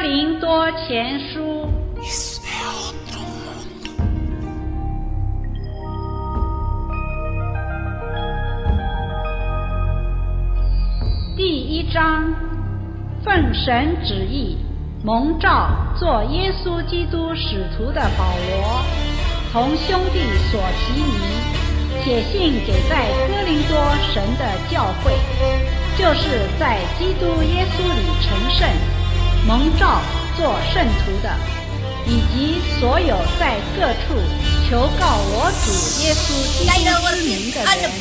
哥林多前书。第一章，奉神旨意蒙召做耶稣基督使徒的保罗，同兄弟所提尼，写信给在哥林多神的教会，就是在基督耶稣里成圣、蒙召做圣徒的，以及所有在各处求告我主耶稣基督之名的人。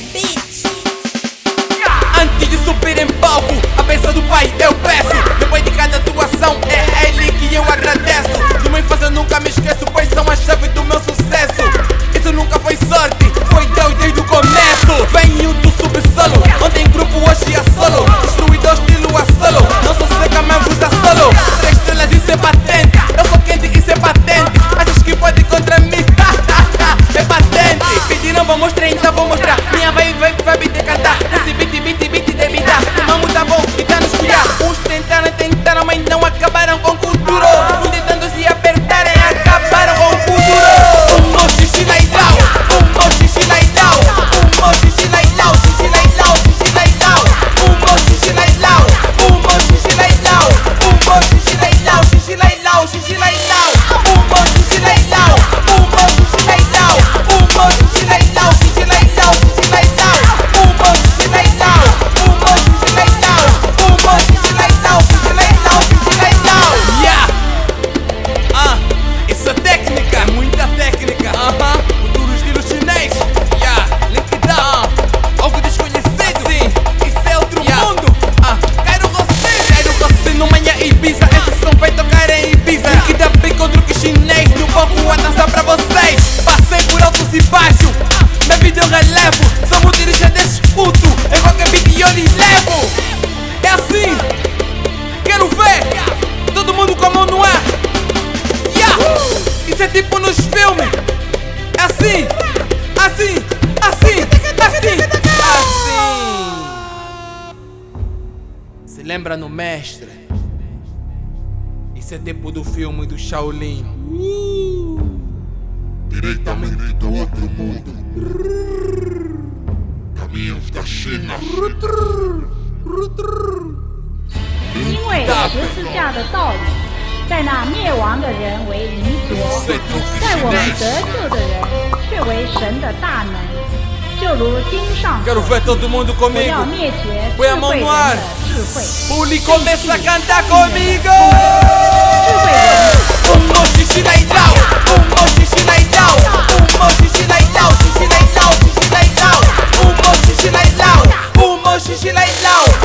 Antes de subir em palco, a bênção do Pai eu peço. Depois de cada atuação, é Ele que eu agradeço. Minha vai, vai, vai me decantar. assim, assim, assim, assim, assim. Se lembra no mestre? Isso é tipo do filme do Shaolin. diretamente do outro mundo. Caminhos da China. 因为十字架的道理，在那灭亡的人为愚拙，在我们得救的人 Quero ver todo mundo comigo. Põe a mão começa a cantar comigo. Um, mochi xixi, lá. Um, dois, xixi, lá. Um, mochi xixi, lá e Um. Um.